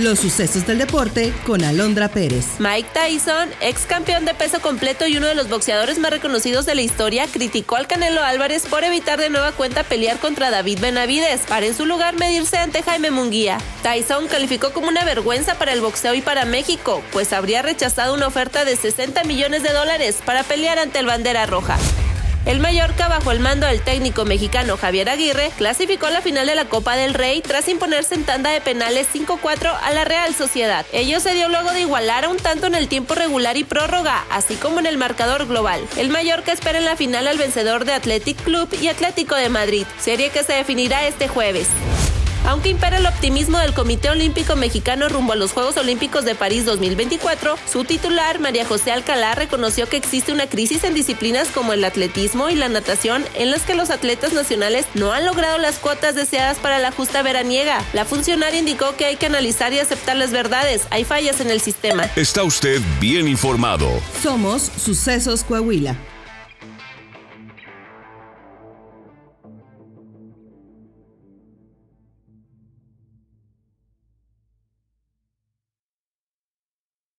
Los sucesos del deporte con Alondra Pérez. Mike Tyson, ex campeón de peso completo y uno de los boxeadores más reconocidos de la historia, criticó al Canelo Álvarez por evitar de nueva cuenta pelear contra David Benavides para en su lugar medirse ante Jaime Munguía. Tyson calificó como una vergüenza para el boxeo y para México, pues habría rechazado una oferta de 60 millones de dólares para pelear ante el Bandera Roja. El Mallorca, bajo el mando del técnico mexicano Javier Aguirre, clasificó a la final de la Copa del Rey tras imponerse en tanda de penales 5-4 a la Real Sociedad. Ello se dio luego de igualar a un tanto en el tiempo regular y prórroga, así como en el marcador global. El Mallorca espera en la final al vencedor de Athletic Club y Atlético de Madrid, serie que se definirá este jueves. Aunque impera el optimismo del Comité Olímpico Mexicano rumbo a los Juegos Olímpicos de París 2024, su titular, María José Alcalá, reconoció que existe una crisis en disciplinas como el atletismo y la natación en las que los atletas nacionales no han logrado las cuotas deseadas para la justa veraniega. La funcionaria indicó que hay que analizar y aceptar las verdades. Hay fallas en el sistema. Está usted bien informado. Somos Sucesos Coahuila.